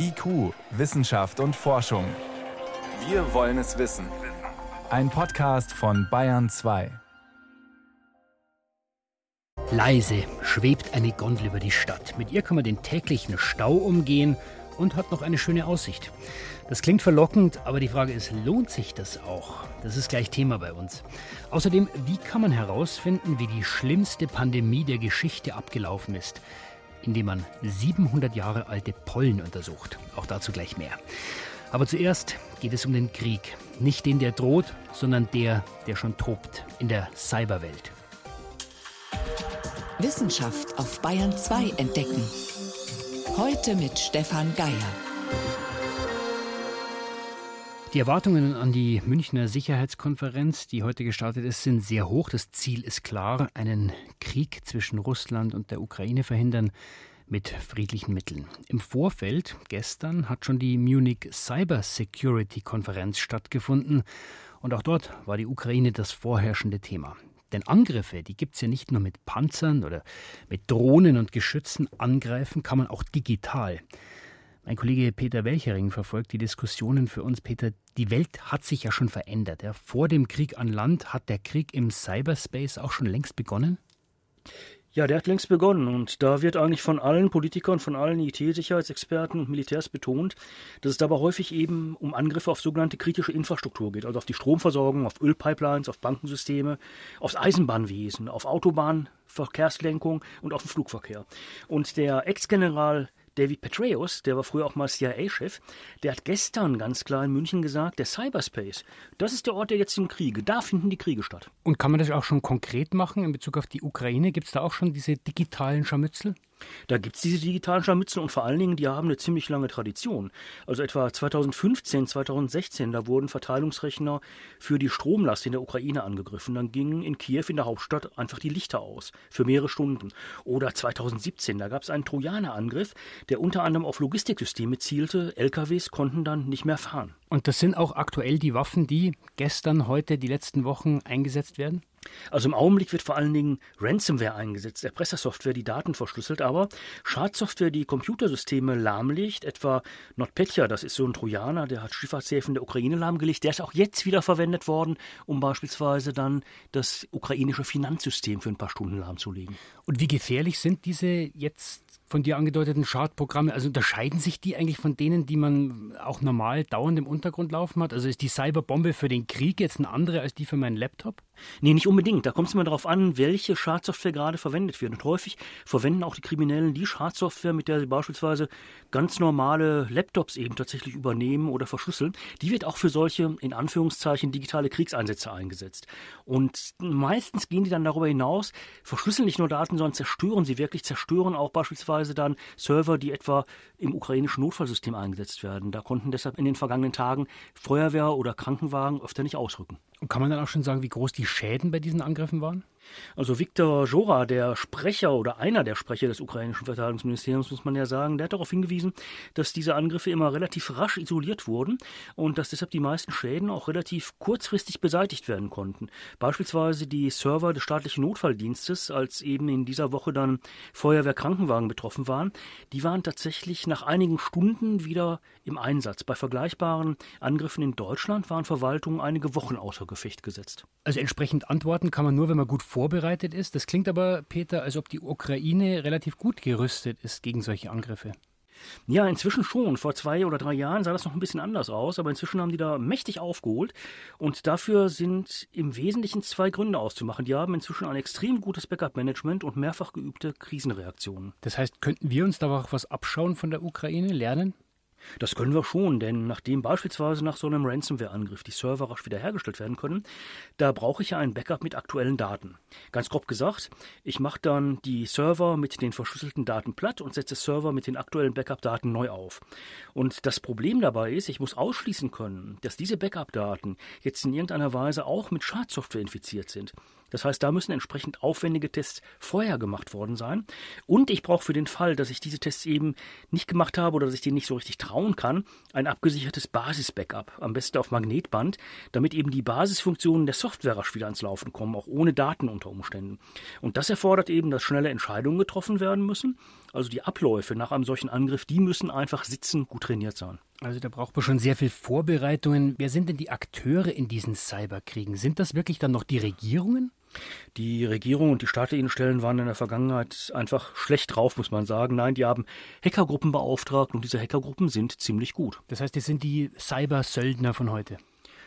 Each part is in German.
IQ, Wissenschaft und Forschung. Wir wollen es wissen. Ein Podcast von Bayern 2. Leise schwebt eine Gondel über die Stadt. Mit ihr kann man den täglichen Stau umgehen und hat noch eine schöne Aussicht. Das klingt verlockend, aber die Frage ist, lohnt sich das auch? Das ist gleich Thema bei uns. Außerdem, wie kann man herausfinden, wie die schlimmste Pandemie der Geschichte abgelaufen ist? Indem man 700 Jahre alte Pollen untersucht. Auch dazu gleich mehr. Aber zuerst geht es um den Krieg. Nicht den, der droht, sondern der, der schon tobt in der Cyberwelt. Wissenschaft auf Bayern 2 entdecken. Heute mit Stefan Geier. Die Erwartungen an die Münchner Sicherheitskonferenz, die heute gestartet ist, sind sehr hoch. Das Ziel ist klar, einen Krieg zwischen Russland und der Ukraine verhindern mit friedlichen Mitteln. Im Vorfeld, gestern, hat schon die Munich Cyber Security Konferenz stattgefunden und auch dort war die Ukraine das vorherrschende Thema. Denn Angriffe, die gibt es ja nicht nur mit Panzern oder mit Drohnen und Geschützen. Angreifen kann man auch digital. Mein Kollege Peter Welchering verfolgt die Diskussionen für uns. Peter, die Welt hat sich ja schon verändert. Vor dem Krieg an Land hat der Krieg im Cyberspace auch schon längst begonnen? Ja, der hat längst begonnen und da wird eigentlich von allen Politikern, von allen IT-Sicherheitsexperten und Militärs betont, dass es dabei häufig eben um Angriffe auf sogenannte kritische Infrastruktur geht, also auf die Stromversorgung, auf Ölpipelines, auf Bankensysteme, aufs Eisenbahnwesen, auf Autobahnverkehrslenkung und auf den Flugverkehr. Und der Ex-General David Petraeus, der war früher auch mal CIA-Chef, der hat gestern ganz klar in München gesagt, der Cyberspace, das ist der Ort der jetzigen Kriege. Da finden die Kriege statt. Und kann man das auch schon konkret machen in Bezug auf die Ukraine? Gibt es da auch schon diese digitalen Scharmützel? Da gibt es diese digitalen Scharmützel und vor allen Dingen, die haben eine ziemlich lange Tradition. Also etwa 2015, 2016, da wurden Verteilungsrechner für die Stromlast in der Ukraine angegriffen. Dann gingen in Kiew, in der Hauptstadt, einfach die Lichter aus für mehrere Stunden. Oder 2017, da gab es einen Trojanerangriff, der unter anderem auf Logistiksysteme zielte. LKWs konnten dann nicht mehr fahren. Und das sind auch aktuell die Waffen, die gestern, heute, die letzten Wochen eingesetzt werden? Also im Augenblick wird vor allen Dingen Ransomware eingesetzt, Erpressersoftware, die Daten verschlüsselt, aber Schadsoftware, die Computersysteme lahmlegt, etwa NotPetya, das ist so ein Trojaner, der hat Schifffahrtshäfen der Ukraine lahmgelegt, der ist auch jetzt wieder verwendet worden, um beispielsweise dann das ukrainische Finanzsystem für ein paar Stunden lahmzulegen. Und wie gefährlich sind diese jetzt von dir angedeuteten Schadprogramme, also unterscheiden sich die eigentlich von denen, die man auch normal dauernd im Untergrund laufen hat? Also ist die Cyberbombe für den Krieg jetzt eine andere als die für meinen Laptop? Nee, nicht unbedingt. Da kommt es immer darauf an, welche Schadsoftware gerade verwendet wird. Und häufig verwenden auch die Kriminellen die Schadsoftware, mit der sie beispielsweise ganz normale Laptops eben tatsächlich übernehmen oder verschlüsseln. Die wird auch für solche, in Anführungszeichen, digitale Kriegseinsätze eingesetzt. Und meistens gehen die dann darüber hinaus, verschlüsseln nicht nur Daten, sondern zerstören sie wirklich, zerstören auch beispielsweise dann Server, die etwa im ukrainischen Notfallsystem eingesetzt werden. Da konnten deshalb in den vergangenen Tagen Feuerwehr oder Krankenwagen öfter nicht ausrücken. Und kann man dann auch schon sagen, wie groß die Schäden bei diesen Angriffen waren? Also Viktor Jora, der Sprecher oder einer der Sprecher des ukrainischen Verteidigungsministeriums, muss man ja sagen, der hat darauf hingewiesen, dass diese Angriffe immer relativ rasch isoliert wurden und dass deshalb die meisten Schäden auch relativ kurzfristig beseitigt werden konnten. Beispielsweise die Server des staatlichen Notfalldienstes, als eben in dieser Woche dann Feuerwehrkrankenwagen betroffen waren, die waren tatsächlich nach einigen Stunden wieder im Einsatz. Bei vergleichbaren Angriffen in Deutschland waren Verwaltungen einige Wochen außer Gefecht gesetzt. Also entsprechend antworten kann man nur, wenn man gut vorbereitet ist. Das klingt aber, Peter, als ob die Ukraine relativ gut gerüstet ist gegen solche Angriffe. Ja, inzwischen schon. Vor zwei oder drei Jahren sah das noch ein bisschen anders aus, aber inzwischen haben die da mächtig aufgeholt. Und dafür sind im Wesentlichen zwei Gründe auszumachen. Die haben inzwischen ein extrem gutes Backup-Management und mehrfach geübte Krisenreaktionen. Das heißt, könnten wir uns da auch was abschauen von der Ukraine, lernen? Das können wir schon, denn nachdem beispielsweise nach so einem Ransomware-Angriff die Server rasch wiederhergestellt werden können, da brauche ich ja ein Backup mit aktuellen Daten. Ganz grob gesagt, ich mache dann die Server mit den verschlüsselten Daten platt und setze Server mit den aktuellen Backup-Daten neu auf. Und das Problem dabei ist, ich muss ausschließen können, dass diese Backup-Daten jetzt in irgendeiner Weise auch mit Schadsoftware infiziert sind. Das heißt, da müssen entsprechend aufwendige Tests vorher gemacht worden sein. Und ich brauche für den Fall, dass ich diese Tests eben nicht gemacht habe oder dass ich denen nicht so richtig trauen kann, ein abgesichertes Basis-Backup, am besten auf Magnetband, damit eben die Basisfunktionen der Software rasch wieder ans Laufen kommen, auch ohne Daten unter Umständen. Und das erfordert eben, dass schnelle Entscheidungen getroffen werden müssen. Also die Abläufe nach einem solchen Angriff, die müssen einfach sitzen, gut trainiert sein. Also da braucht man schon sehr viel Vorbereitungen. Wer sind denn die Akteure in diesen Cyberkriegen? Sind das wirklich dann noch die Regierungen? Die Regierung und die staatlichen Stellen waren in der Vergangenheit einfach schlecht drauf, muss man sagen. Nein, die haben Hackergruppen beauftragt und diese Hackergruppen sind ziemlich gut. Das heißt, die sind die Cyber-Söldner von heute.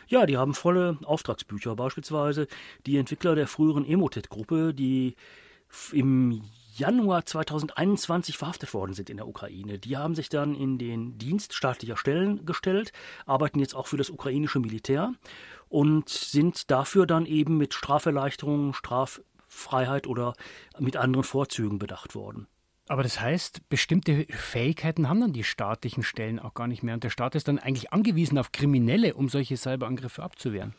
Ja, die haben volle Auftragsbücher. Beispielsweise die Entwickler der früheren Emotet-Gruppe, die im Januar 2021 verhaftet worden sind in der Ukraine. Die haben sich dann in den Dienst staatlicher Stellen gestellt, arbeiten jetzt auch für das ukrainische Militär und sind dafür dann eben mit Straferleichterungen, Straffreiheit oder mit anderen Vorzügen bedacht worden. Aber das heißt, bestimmte Fähigkeiten haben dann die staatlichen Stellen auch gar nicht mehr. Und der Staat ist dann eigentlich angewiesen auf Kriminelle, um solche Cyberangriffe abzuwehren.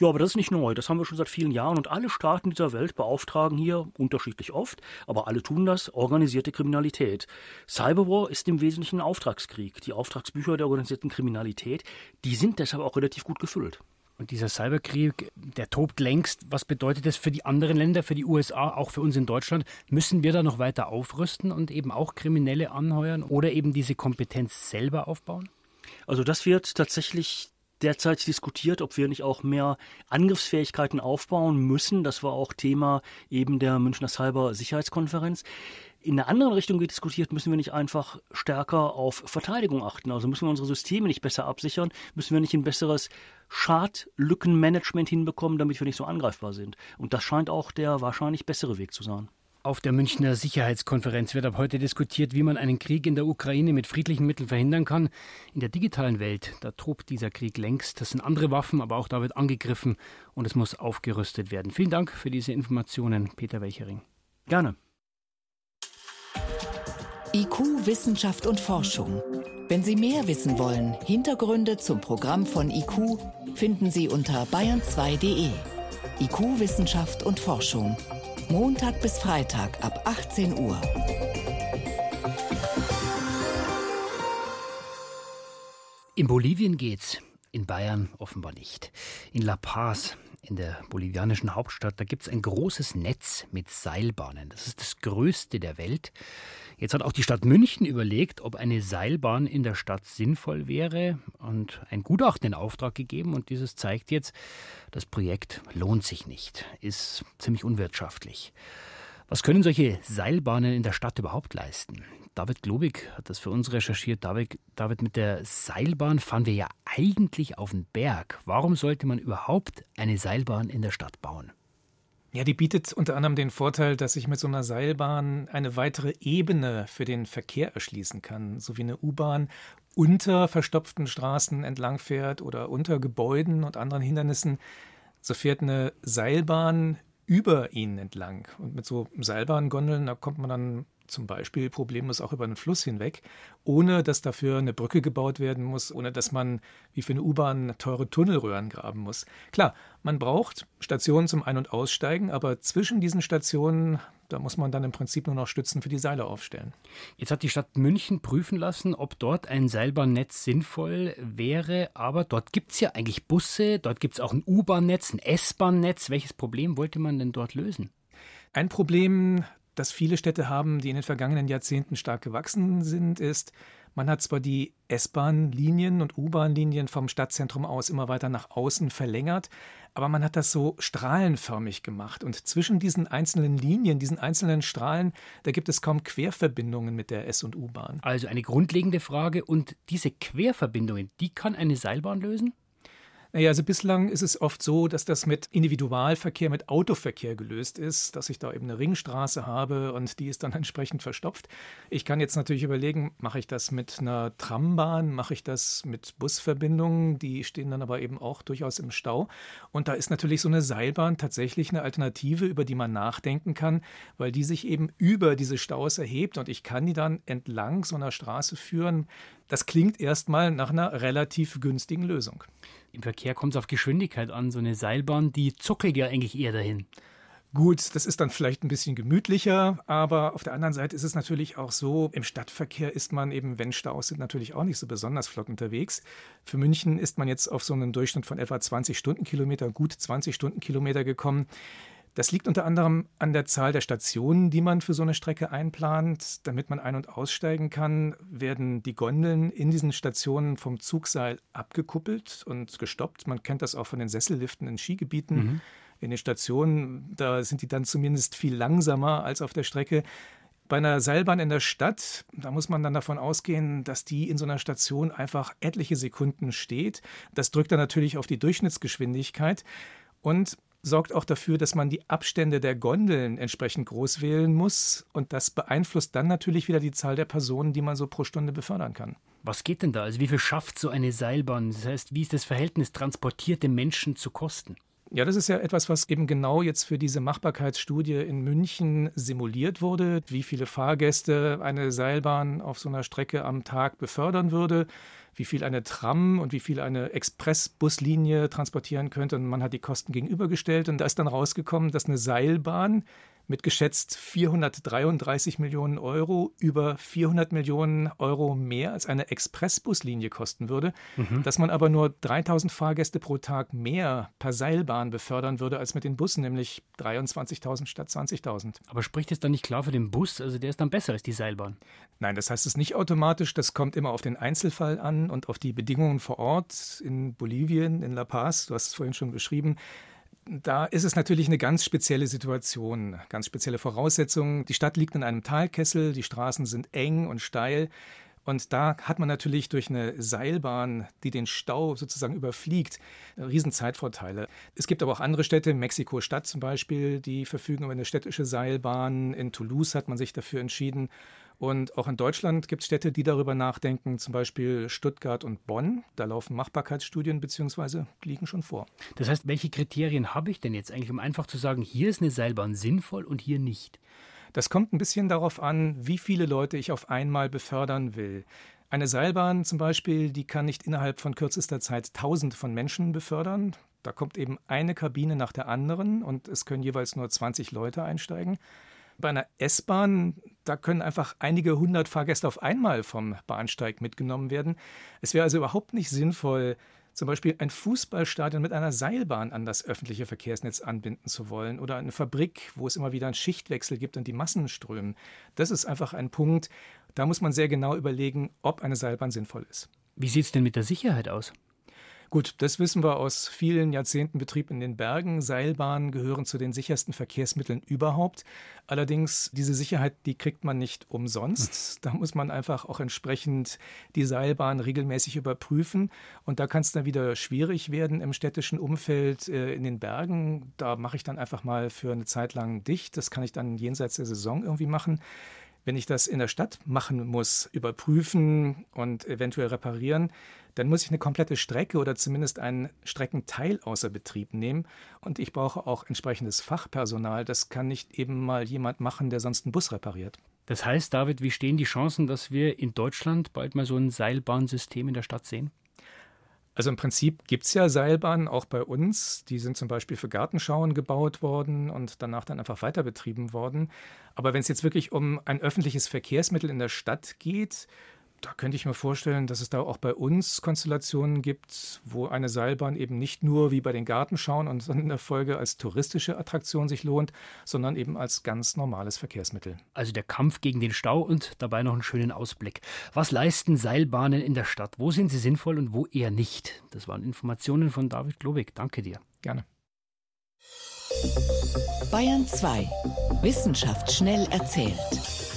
Ja, aber das ist nicht neu. Das haben wir schon seit vielen Jahren und alle Staaten dieser Welt beauftragen hier unterschiedlich oft, aber alle tun das, organisierte Kriminalität. Cyberwar ist im Wesentlichen ein Auftragskrieg. Die Auftragsbücher der organisierten Kriminalität, die sind deshalb auch relativ gut gefüllt. Und dieser Cyberkrieg, der tobt längst. Was bedeutet das für die anderen Länder, für die USA, auch für uns in Deutschland? Müssen wir da noch weiter aufrüsten und eben auch Kriminelle anheuern oder eben diese Kompetenz selber aufbauen? Also das wird tatsächlich derzeit diskutiert, ob wir nicht auch mehr Angriffsfähigkeiten aufbauen müssen. Das war auch Thema eben der Münchner Cyber-Sicherheitskonferenz. In einer anderen Richtung wird diskutiert, müssen wir nicht einfach stärker auf Verteidigung achten. Also müssen wir unsere Systeme nicht besser absichern, müssen wir nicht ein besseres Schadlückenmanagement hinbekommen, damit wir nicht so angreifbar sind. Und das scheint auch der wahrscheinlich bessere Weg zu sein. Auf der Münchner Sicherheitskonferenz wird ab heute diskutiert, wie man einen Krieg in der Ukraine mit friedlichen Mitteln verhindern kann. In der digitalen Welt, da tobt dieser Krieg längst. Das sind andere Waffen, aber auch da wird angegriffen und es muss aufgerüstet werden. Vielen Dank für diese Informationen, Peter Welchering. Gerne. IQ, Wissenschaft und Forschung. Wenn Sie mehr wissen wollen, Hintergründe zum Programm von IQ finden Sie unter bayern2.de. IQ, Wissenschaft und Forschung. Montag bis Freitag ab 18 Uhr. In Bolivien geht's, in Bayern offenbar nicht. In La Paz, in der bolivianischen Hauptstadt, da gibt es ein großes Netz mit Seilbahnen. Das ist das größte der Welt. Jetzt hat auch die Stadt München überlegt, ob eine Seilbahn in der Stadt sinnvoll wäre und ein Gutachten in Auftrag gegeben. Und dieses zeigt jetzt, das Projekt lohnt sich nicht, ist ziemlich unwirtschaftlich. Was können solche Seilbahnen in der Stadt überhaupt leisten? David Globig hat das für uns recherchiert. David, David, mit der Seilbahn fahren wir ja eigentlich auf den Berg. Warum sollte man überhaupt eine Seilbahn in der Stadt bauen? Ja, die bietet unter anderem den Vorteil, dass ich mit so einer Seilbahn eine weitere Ebene für den Verkehr erschließen kann, so wie eine U-Bahn unter verstopften Straßen entlangfährt oder unter Gebäuden und anderen Hindernissen. So fährt eine Seilbahn über ihnen entlang. Und mit so Seilbahngondeln, da kommt man dann zum Beispiel problemlos auch über einen Fluss hinweg, ohne dass dafür eine Brücke gebaut werden muss, ohne dass man wie für eine U-Bahn teure Tunnelröhren graben muss. Klar, man braucht Stationen zum Ein- und Aussteigen, aber zwischen diesen Stationen, da muss man dann im Prinzip nur noch Stützen für die Seile aufstellen. Jetzt hat die Stadt München prüfen lassen, ob dort ein Seilbahnnetz sinnvoll wäre, aber dort gibt es ja eigentlich Busse, dort gibt es auch ein U-Bahn-Netz, ein S-Bahn-Netz. Welches Problem wollte man denn dort lösen? Ein Problem, das viele Städte haben, die in den vergangenen Jahrzehnten stark gewachsen sind, ist, man hat zwar die S-Bahn-Linien und U-Bahn-Linien vom Stadtzentrum aus immer weiter nach außen verlängert, aber man hat das so strahlenförmig gemacht. Und zwischen diesen einzelnen Linien, diesen einzelnen Strahlen, da gibt es kaum Querverbindungen mit der S- und U-Bahn. Also eine grundlegende Frage. Und diese Querverbindungen, die kann eine Seilbahn lösen? Naja, also bislang ist es oft so, dass das mit Individualverkehr, mit Autoverkehr gelöst ist, dass ich da eben eine Ringstraße habe und die ist dann entsprechend verstopft. Ich kann jetzt natürlich überlegen, mache ich das mit einer Trambahn, mache ich das mit Busverbindungen, die stehen dann aber eben auch durchaus im Stau. Und da ist natürlich so eine Seilbahn tatsächlich eine Alternative, über die man nachdenken kann, weil die sich eben über diese Staus erhebt und ich kann die dann entlang so einer Straße führen. Das klingt erstmal nach einer relativ günstigen Lösung. Im Verkehr kommt es auf Geschwindigkeit an. So eine Seilbahn, die zuckelt ja eigentlich eher dahin. Gut, das ist dann vielleicht ein bisschen gemütlicher, aber auf der anderen Seite ist es natürlich auch so, im Stadtverkehr ist man eben, wenn Staus sind, natürlich auch nicht so besonders flott unterwegs. Für München ist man jetzt auf so einen Durchschnitt von etwa 20 Stundenkilometer, gut 20 Stundenkilometer gekommen. Das liegt unter anderem an der Zahl der Stationen, die man für so eine Strecke einplant. Damit man ein- und aussteigen kann, werden die Gondeln in diesen Stationen vom Zugseil abgekuppelt und gestoppt. Man kennt das auch von den Sesselliften in Skigebieten. Mhm in den Stationen, da sind die dann zumindest viel langsamer als auf der Strecke. Bei einer Seilbahn in der Stadt, da muss man dann davon ausgehen, dass die in so einer Station einfach etliche Sekunden steht. Das drückt dann natürlich auf die Durchschnittsgeschwindigkeit und sorgt auch dafür, dass man die Abstände der Gondeln entsprechend groß wählen muss. Und das beeinflusst dann natürlich wieder die Zahl der Personen, die man so pro Stunde befördern kann. Was geht denn da? Also wie viel schafft so eine Seilbahn? Das heißt, wie ist das Verhältnis transportierte Menschen zu Kosten? Ja, das ist ja etwas, was eben genau jetzt für diese Machbarkeitsstudie in München simuliert wurde, wie viele Fahrgäste eine Seilbahn auf so einer Strecke am Tag befördern würde, wie viel eine Tram und wie viel eine Expressbuslinie transportieren könnte. Und man hat die Kosten gegenübergestellt und da ist dann rausgekommen, dass eine Seilbahn mit geschätzt 433 Millionen Euro über 400 Millionen Euro mehr als eine Expressbuslinie kosten würde, mhm. dass man aber nur 3000 Fahrgäste pro Tag mehr per Seilbahn befördern würde als mit den Bussen, nämlich 23.000 statt 20.000. Aber spricht es dann nicht klar für den Bus? Also der ist dann besser als die Seilbahn? Nein, das heißt es nicht automatisch. Das kommt immer auf den Einzelfall an und auf die Bedingungen vor Ort in Bolivien, in La Paz. Du hast es vorhin schon beschrieben da ist es natürlich eine ganz spezielle Situation, ganz spezielle Voraussetzungen. Die Stadt liegt in einem Talkessel, die Straßen sind eng und steil. Und da hat man natürlich durch eine Seilbahn, die den Stau sozusagen überfliegt, Riesenzeitvorteile. Es gibt aber auch andere Städte, Mexiko-Stadt zum Beispiel, die verfügen über eine städtische Seilbahn. In Toulouse hat man sich dafür entschieden. Und auch in Deutschland gibt es Städte, die darüber nachdenken, zum Beispiel Stuttgart und Bonn. Da laufen Machbarkeitsstudien bzw. liegen schon vor. Das heißt, welche Kriterien habe ich denn jetzt eigentlich, um einfach zu sagen, hier ist eine Seilbahn sinnvoll und hier nicht? Das kommt ein bisschen darauf an, wie viele Leute ich auf einmal befördern will. Eine Seilbahn zum Beispiel, die kann nicht innerhalb von kürzester Zeit tausend von Menschen befördern. Da kommt eben eine Kabine nach der anderen und es können jeweils nur 20 Leute einsteigen. Bei einer S-Bahn, da können einfach einige hundert Fahrgäste auf einmal vom Bahnsteig mitgenommen werden. Es wäre also überhaupt nicht sinnvoll, zum Beispiel ein Fußballstadion mit einer Seilbahn an das öffentliche Verkehrsnetz anbinden zu wollen oder eine Fabrik, wo es immer wieder einen Schichtwechsel gibt und die Massen strömen. Das ist einfach ein Punkt, da muss man sehr genau überlegen, ob eine Seilbahn sinnvoll ist. Wie sieht es denn mit der Sicherheit aus? Gut, das wissen wir aus vielen Jahrzehnten Betrieb in den Bergen. Seilbahnen gehören zu den sichersten Verkehrsmitteln überhaupt. Allerdings, diese Sicherheit, die kriegt man nicht umsonst. Hm. Da muss man einfach auch entsprechend die Seilbahn regelmäßig überprüfen. Und da kann es dann wieder schwierig werden im städtischen Umfeld äh, in den Bergen. Da mache ich dann einfach mal für eine Zeit lang dicht. Das kann ich dann jenseits der Saison irgendwie machen. Wenn ich das in der Stadt machen muss, überprüfen und eventuell reparieren, dann muss ich eine komplette Strecke oder zumindest einen Streckenteil außer Betrieb nehmen. Und ich brauche auch entsprechendes Fachpersonal. Das kann nicht eben mal jemand machen, der sonst einen Bus repariert. Das heißt, David, wie stehen die Chancen, dass wir in Deutschland bald mal so ein Seilbahnsystem in der Stadt sehen? Also im Prinzip gibt es ja Seilbahnen auch bei uns. Die sind zum Beispiel für Gartenschauen gebaut worden und danach dann einfach weiter betrieben worden. Aber wenn es jetzt wirklich um ein öffentliches Verkehrsmittel in der Stadt geht, da könnte ich mir vorstellen, dass es da auch bei uns Konstellationen gibt, wo eine Seilbahn eben nicht nur wie bei den Gartenschauen und dann in der Folge als touristische Attraktion sich lohnt, sondern eben als ganz normales Verkehrsmittel. Also der Kampf gegen den Stau und dabei noch einen schönen Ausblick. Was leisten Seilbahnen in der Stadt? Wo sind sie sinnvoll und wo eher nicht? Das waren Informationen von David Globig. Danke dir. Gerne. Bayern 2. Wissenschaft schnell erzählt.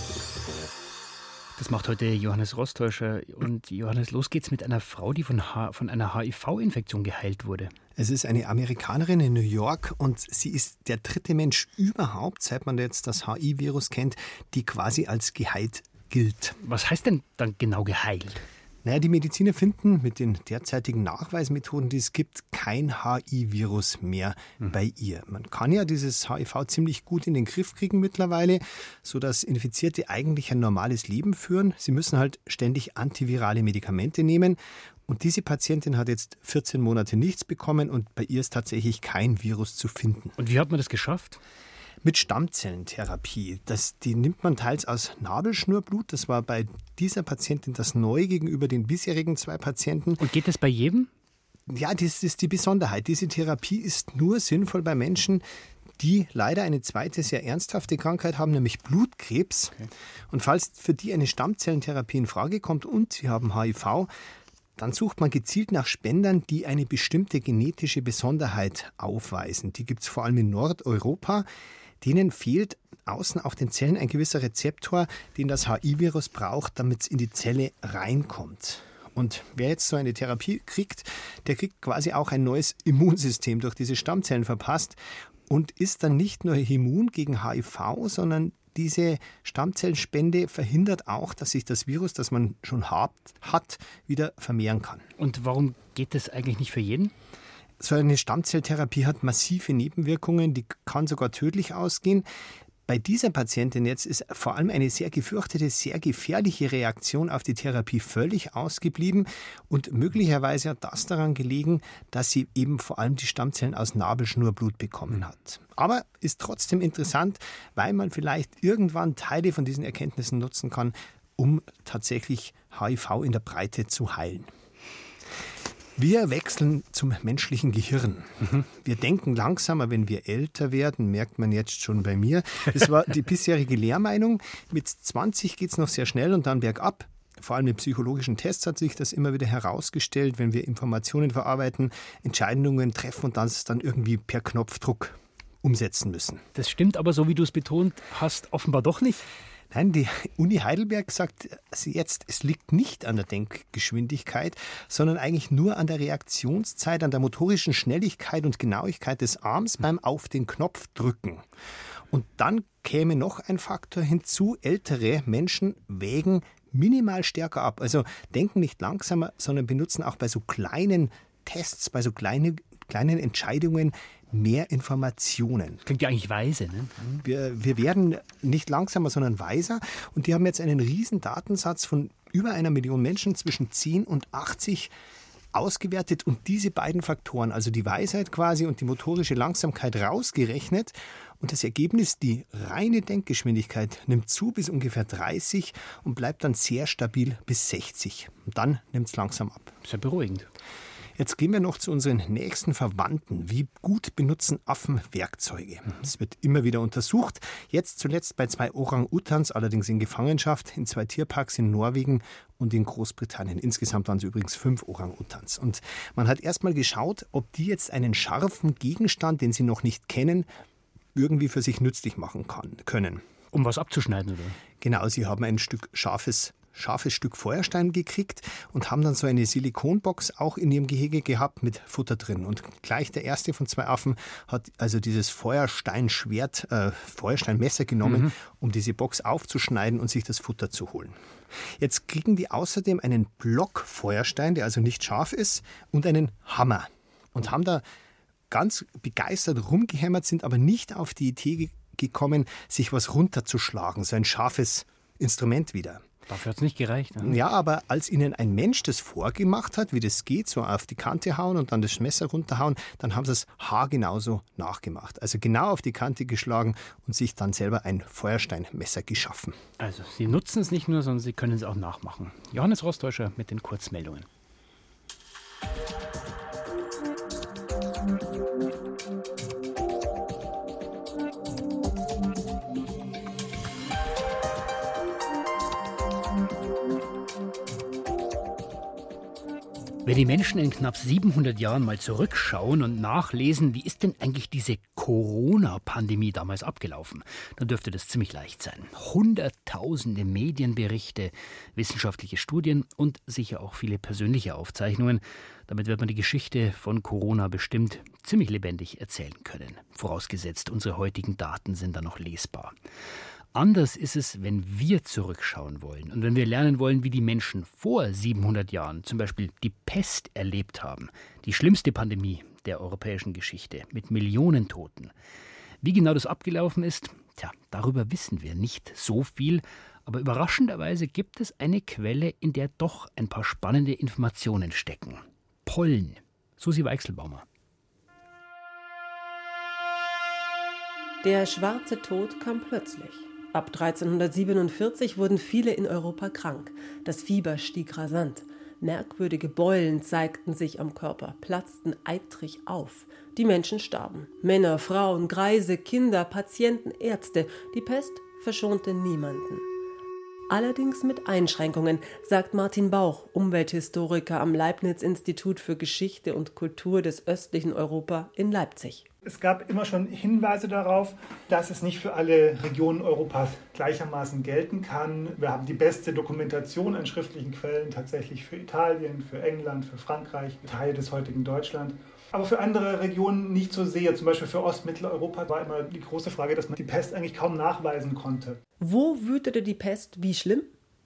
Das macht heute Johannes Rostäuscher. Und Johannes, los geht's mit einer Frau, die von, H von einer HIV-Infektion geheilt wurde. Es ist eine Amerikanerin in New York und sie ist der dritte Mensch überhaupt, seit man jetzt das HIV-Virus kennt, die quasi als geheilt gilt. Was heißt denn dann genau geheilt? Naja, die Mediziner finden mit den derzeitigen Nachweismethoden, die es gibt, kein HI-Virus mehr mhm. bei ihr. Man kann ja dieses HIV ziemlich gut in den Griff kriegen mittlerweile, sodass Infizierte eigentlich ein normales Leben führen. Sie müssen halt ständig antivirale Medikamente nehmen. Und diese Patientin hat jetzt 14 Monate nichts bekommen und bei ihr ist tatsächlich kein Virus zu finden. Und wie hat man das geschafft? Mit Stammzellentherapie. Das, die nimmt man teils aus Nabelschnurblut. Das war bei dieser Patientin das Neue gegenüber den bisherigen zwei Patienten. Und geht das bei jedem? Ja, das ist die Besonderheit. Diese Therapie ist nur sinnvoll bei Menschen, die leider eine zweite sehr ernsthafte Krankheit haben, nämlich Blutkrebs. Okay. Und falls für die eine Stammzellentherapie in Frage kommt und sie haben HIV, dann sucht man gezielt nach Spendern, die eine bestimmte genetische Besonderheit aufweisen. Die gibt es vor allem in Nordeuropa. Denen fehlt außen auf den Zellen ein gewisser Rezeptor, den das HIV-Virus braucht, damit es in die Zelle reinkommt. Und wer jetzt so eine Therapie kriegt, der kriegt quasi auch ein neues Immunsystem durch diese Stammzellen verpasst und ist dann nicht nur immun gegen HIV, sondern diese Stammzellenspende verhindert auch, dass sich das Virus, das man schon hat, hat wieder vermehren kann. Und warum geht das eigentlich nicht für jeden? So eine Stammzelltherapie hat massive Nebenwirkungen, die kann sogar tödlich ausgehen. Bei dieser Patientin jetzt ist vor allem eine sehr gefürchtete, sehr gefährliche Reaktion auf die Therapie völlig ausgeblieben und möglicherweise hat das daran gelegen, dass sie eben vor allem die Stammzellen aus Nabelschnurblut bekommen hat. Aber ist trotzdem interessant, weil man vielleicht irgendwann Teile von diesen Erkenntnissen nutzen kann, um tatsächlich HIV in der Breite zu heilen. Wir wechseln zum menschlichen Gehirn. Mhm. Wir denken langsamer, wenn wir älter werden, merkt man jetzt schon bei mir. Das war die bisherige Lehrmeinung. Mit 20 geht es noch sehr schnell und dann bergab. Vor allem in psychologischen Tests hat sich das immer wieder herausgestellt, wenn wir Informationen verarbeiten, Entscheidungen treffen und das dann irgendwie per Knopfdruck umsetzen müssen. Das stimmt aber, so wie du es betont hast, offenbar doch nicht. Nein, die Uni Heidelberg sagt jetzt, es liegt nicht an der Denkgeschwindigkeit, sondern eigentlich nur an der Reaktionszeit, an der motorischen Schnelligkeit und Genauigkeit des Arms beim auf den Knopf drücken. Und dann käme noch ein Faktor hinzu, ältere Menschen wägen minimal stärker ab. Also denken nicht langsamer, sondern benutzen auch bei so kleinen Tests, bei so kleine, kleinen Entscheidungen mehr Informationen. Klingt ja eigentlich weise. Ne? Wir, wir werden nicht langsamer, sondern weiser. Und die haben jetzt einen riesen Datensatz von über einer Million Menschen zwischen 10 und 80 ausgewertet und diese beiden Faktoren, also die Weisheit quasi und die motorische Langsamkeit rausgerechnet. Und das Ergebnis, die reine Denkgeschwindigkeit, nimmt zu bis ungefähr 30 und bleibt dann sehr stabil bis 60. Und dann nimmt es langsam ab. Sehr beruhigend. Jetzt gehen wir noch zu unseren nächsten Verwandten. Wie gut benutzen Affen Werkzeuge? Es wird immer wieder untersucht. Jetzt zuletzt bei zwei Orang-Utans, allerdings in Gefangenschaft, in zwei Tierparks in Norwegen und in Großbritannien. Insgesamt waren es übrigens fünf Orang-Utans. Und man hat erstmal geschaut, ob die jetzt einen scharfen Gegenstand, den sie noch nicht kennen, irgendwie für sich nützlich machen kann, können. Um was abzuschneiden, oder? Genau, sie haben ein Stück scharfes scharfes Stück Feuerstein gekriegt und haben dann so eine Silikonbox auch in ihrem Gehege gehabt mit Futter drin. Und gleich der erste von zwei Affen hat also dieses Feuersteinschwert, äh, Feuersteinmesser genommen, mhm. um diese Box aufzuschneiden und sich das Futter zu holen. Jetzt kriegen die außerdem einen Block Feuerstein, der also nicht scharf ist, und einen Hammer. Und haben da ganz begeistert rumgehämmert, sind aber nicht auf die Idee gekommen, sich was runterzuschlagen, so ein scharfes Instrument wieder. Dafür hat es nicht gereicht. Ne? Ja, aber als ihnen ein Mensch das vorgemacht hat, wie das geht, so auf die Kante hauen und dann das Messer runterhauen, dann haben sie es haargenauso nachgemacht. Also genau auf die Kante geschlagen und sich dann selber ein Feuersteinmesser geschaffen. Also sie nutzen es nicht nur, sondern sie können es auch nachmachen. Johannes Rostäuscher mit den Kurzmeldungen. Wenn die Menschen in knapp 700 Jahren mal zurückschauen und nachlesen, wie ist denn eigentlich diese Corona-Pandemie damals abgelaufen, dann dürfte das ziemlich leicht sein. Hunderttausende Medienberichte, wissenschaftliche Studien und sicher auch viele persönliche Aufzeichnungen. Damit wird man die Geschichte von Corona bestimmt ziemlich lebendig erzählen können. Vorausgesetzt, unsere heutigen Daten sind dann noch lesbar. Anders ist es, wenn wir zurückschauen wollen und wenn wir lernen wollen, wie die Menschen vor 700 Jahren zum Beispiel die Pest erlebt haben, die schlimmste Pandemie der europäischen Geschichte mit Millionen Toten. Wie genau das abgelaufen ist, tja, darüber wissen wir nicht so viel, aber überraschenderweise gibt es eine Quelle, in der doch ein paar spannende Informationen stecken. Pollen. Susi Weichselbaumer. Der schwarze Tod kam plötzlich. Ab 1347 wurden viele in Europa krank. Das Fieber stieg rasant. Merkwürdige Beulen zeigten sich am Körper, platzten eitrig auf. Die Menschen starben. Männer, Frauen, Greise, Kinder, Patienten, Ärzte. Die Pest verschonte niemanden. Allerdings mit Einschränkungen, sagt Martin Bauch, Umwelthistoriker am Leibniz-Institut für Geschichte und Kultur des östlichen Europa in Leipzig. Es gab immer schon Hinweise darauf, dass es nicht für alle Regionen Europas gleichermaßen gelten kann. Wir haben die beste Dokumentation an schriftlichen Quellen tatsächlich für Italien, für England, für Frankreich, Teile des heutigen Deutschland. Aber für andere Regionen nicht so sehr. Zum Beispiel für Ostmitteleuropa war immer die große Frage, dass man die Pest eigentlich kaum nachweisen konnte. Wo wütete die Pest wie schlimm?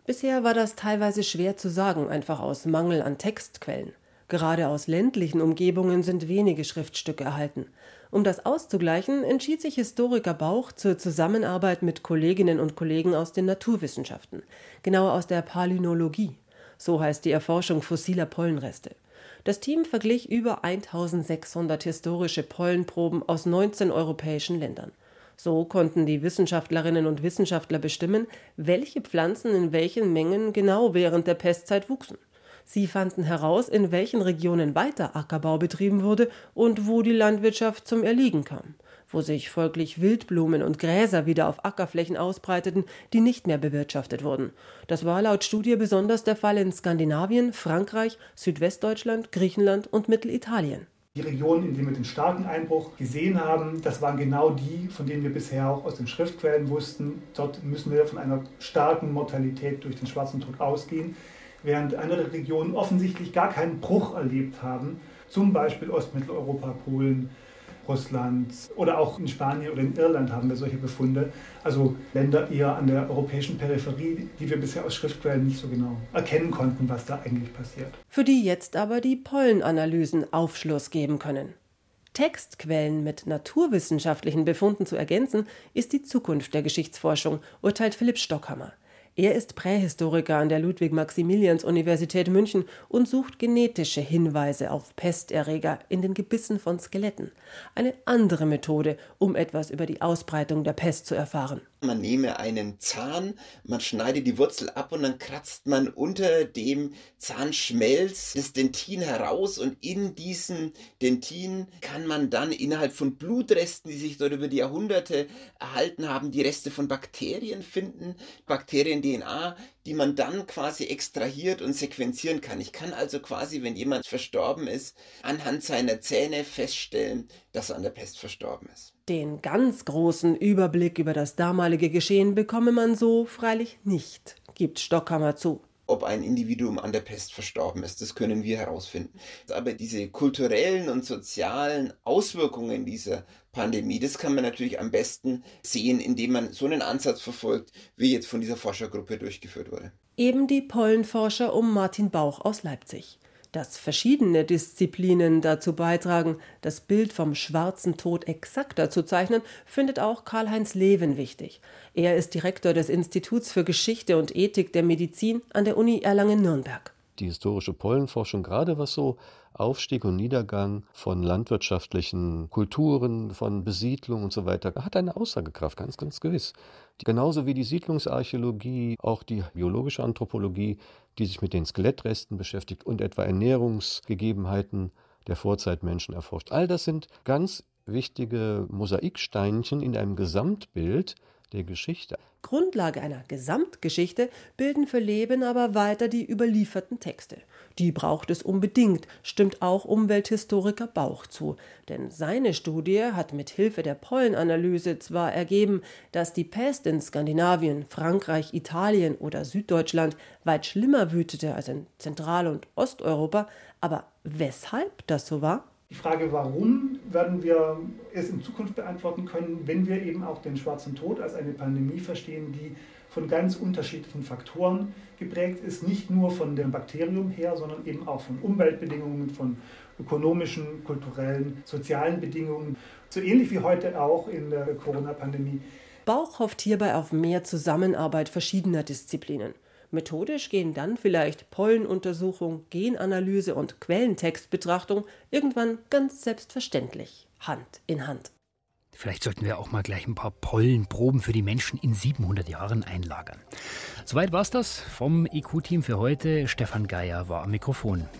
Bisher war das teilweise schwer zu sagen, einfach aus Mangel an Textquellen. Gerade aus ländlichen Umgebungen sind wenige Schriftstücke erhalten. Um das auszugleichen, entschied sich Historiker Bauch zur Zusammenarbeit mit Kolleginnen und Kollegen aus den Naturwissenschaften, genauer aus der Palynologie. So heißt die Erforschung fossiler Pollenreste. Das Team verglich über 1600 historische Pollenproben aus 19 europäischen Ländern. So konnten die Wissenschaftlerinnen und Wissenschaftler bestimmen, welche Pflanzen in welchen Mengen genau während der Pestzeit wuchsen. Sie fanden heraus, in welchen Regionen weiter Ackerbau betrieben wurde und wo die Landwirtschaft zum Erliegen kam, wo sich folglich Wildblumen und Gräser wieder auf Ackerflächen ausbreiteten, die nicht mehr bewirtschaftet wurden. Das war laut Studie besonders der Fall in Skandinavien, Frankreich, Südwestdeutschland, Griechenland und Mittelitalien. Die Regionen, in denen wir den starken Einbruch gesehen haben, das waren genau die, von denen wir bisher auch aus den Schriftquellen wussten. Dort müssen wir von einer starken Mortalität durch den schwarzen Tod ausgehen während andere Regionen offensichtlich gar keinen Bruch erlebt haben, zum Beispiel Ostmitteleuropa, Polen, Russland oder auch in Spanien oder in Irland haben wir solche Befunde. Also Länder eher an der europäischen Peripherie, die wir bisher aus Schriftquellen nicht so genau erkennen konnten, was da eigentlich passiert. Für die jetzt aber die Pollenanalysen Aufschluss geben können. Textquellen mit naturwissenschaftlichen Befunden zu ergänzen, ist die Zukunft der Geschichtsforschung, urteilt Philipp Stockhammer. Er ist Prähistoriker an der Ludwig-Maximilians-Universität München und sucht genetische Hinweise auf Pesterreger in den Gebissen von Skeletten. Eine andere Methode, um etwas über die Ausbreitung der Pest zu erfahren. Man nehme einen Zahn, man schneidet die Wurzel ab und dann kratzt man unter dem Zahnschmelz das Dentin heraus und in diesen Dentin kann man dann innerhalb von Blutresten, die sich dort über die Jahrhunderte erhalten haben, die Reste von Bakterien finden. Bakterien, DNA, die man dann quasi extrahiert und sequenzieren kann. Ich kann also quasi, wenn jemand verstorben ist, anhand seiner Zähne feststellen, dass er an der Pest verstorben ist. Den ganz großen Überblick über das damalige Geschehen bekomme man so freilich nicht, gibt Stockhammer zu ob ein Individuum an der Pest verstorben ist. Das können wir herausfinden. Aber diese kulturellen und sozialen Auswirkungen dieser Pandemie, das kann man natürlich am besten sehen, indem man so einen Ansatz verfolgt, wie jetzt von dieser Forschergruppe durchgeführt wurde. Eben die Pollenforscher um Martin Bauch aus Leipzig dass verschiedene Disziplinen dazu beitragen, das Bild vom schwarzen Tod exakter zu zeichnen, findet auch Karl-Heinz Leven wichtig. Er ist Direktor des Instituts für Geschichte und Ethik der Medizin an der Uni Erlangen-Nürnberg. Die historische Pollenforschung, gerade was so Aufstieg und Niedergang von landwirtschaftlichen Kulturen, von Besiedlung und so weiter, hat eine Aussagekraft, ganz, ganz gewiss. Genauso wie die Siedlungsarchäologie, auch die biologische Anthropologie, die sich mit den Skelettresten beschäftigt und etwa Ernährungsgegebenheiten der Vorzeitmenschen erforscht. All das sind ganz wichtige Mosaiksteinchen in einem Gesamtbild der Geschichte. Grundlage einer Gesamtgeschichte bilden für Leben aber weiter die überlieferten Texte. Die braucht es unbedingt, stimmt auch Umwelthistoriker Bauch zu. Denn seine Studie hat mit Hilfe der Pollenanalyse zwar ergeben, dass die Pest in Skandinavien, Frankreich, Italien oder Süddeutschland weit schlimmer wütete als in Zentral- und Osteuropa, aber weshalb das so war, Die Frage, warum, werden wir es in Zukunft beantworten können, wenn wir eben auch den schwarzen Tod als eine Pandemie verstehen, die von ganz unterschiedlichen Faktoren geprägt ist, nicht nur von dem Bakterium her, sondern eben auch von Umweltbedingungen, von ökonomischen, kulturellen, sozialen Bedingungen, so ähnlich wie heute auch in der Corona-Pandemie. Bauch hofft hierbei auf mehr Zusammenarbeit verschiedener Disziplinen. Methodisch gehen dann vielleicht Pollenuntersuchung, Genanalyse und Quellentextbetrachtung irgendwann ganz selbstverständlich Hand in Hand. Vielleicht sollten wir auch mal gleich ein paar Pollenproben für die Menschen in 700 Jahren einlagern. Soweit war's das vom IQ-Team für heute. Stefan Geier war am Mikrofon.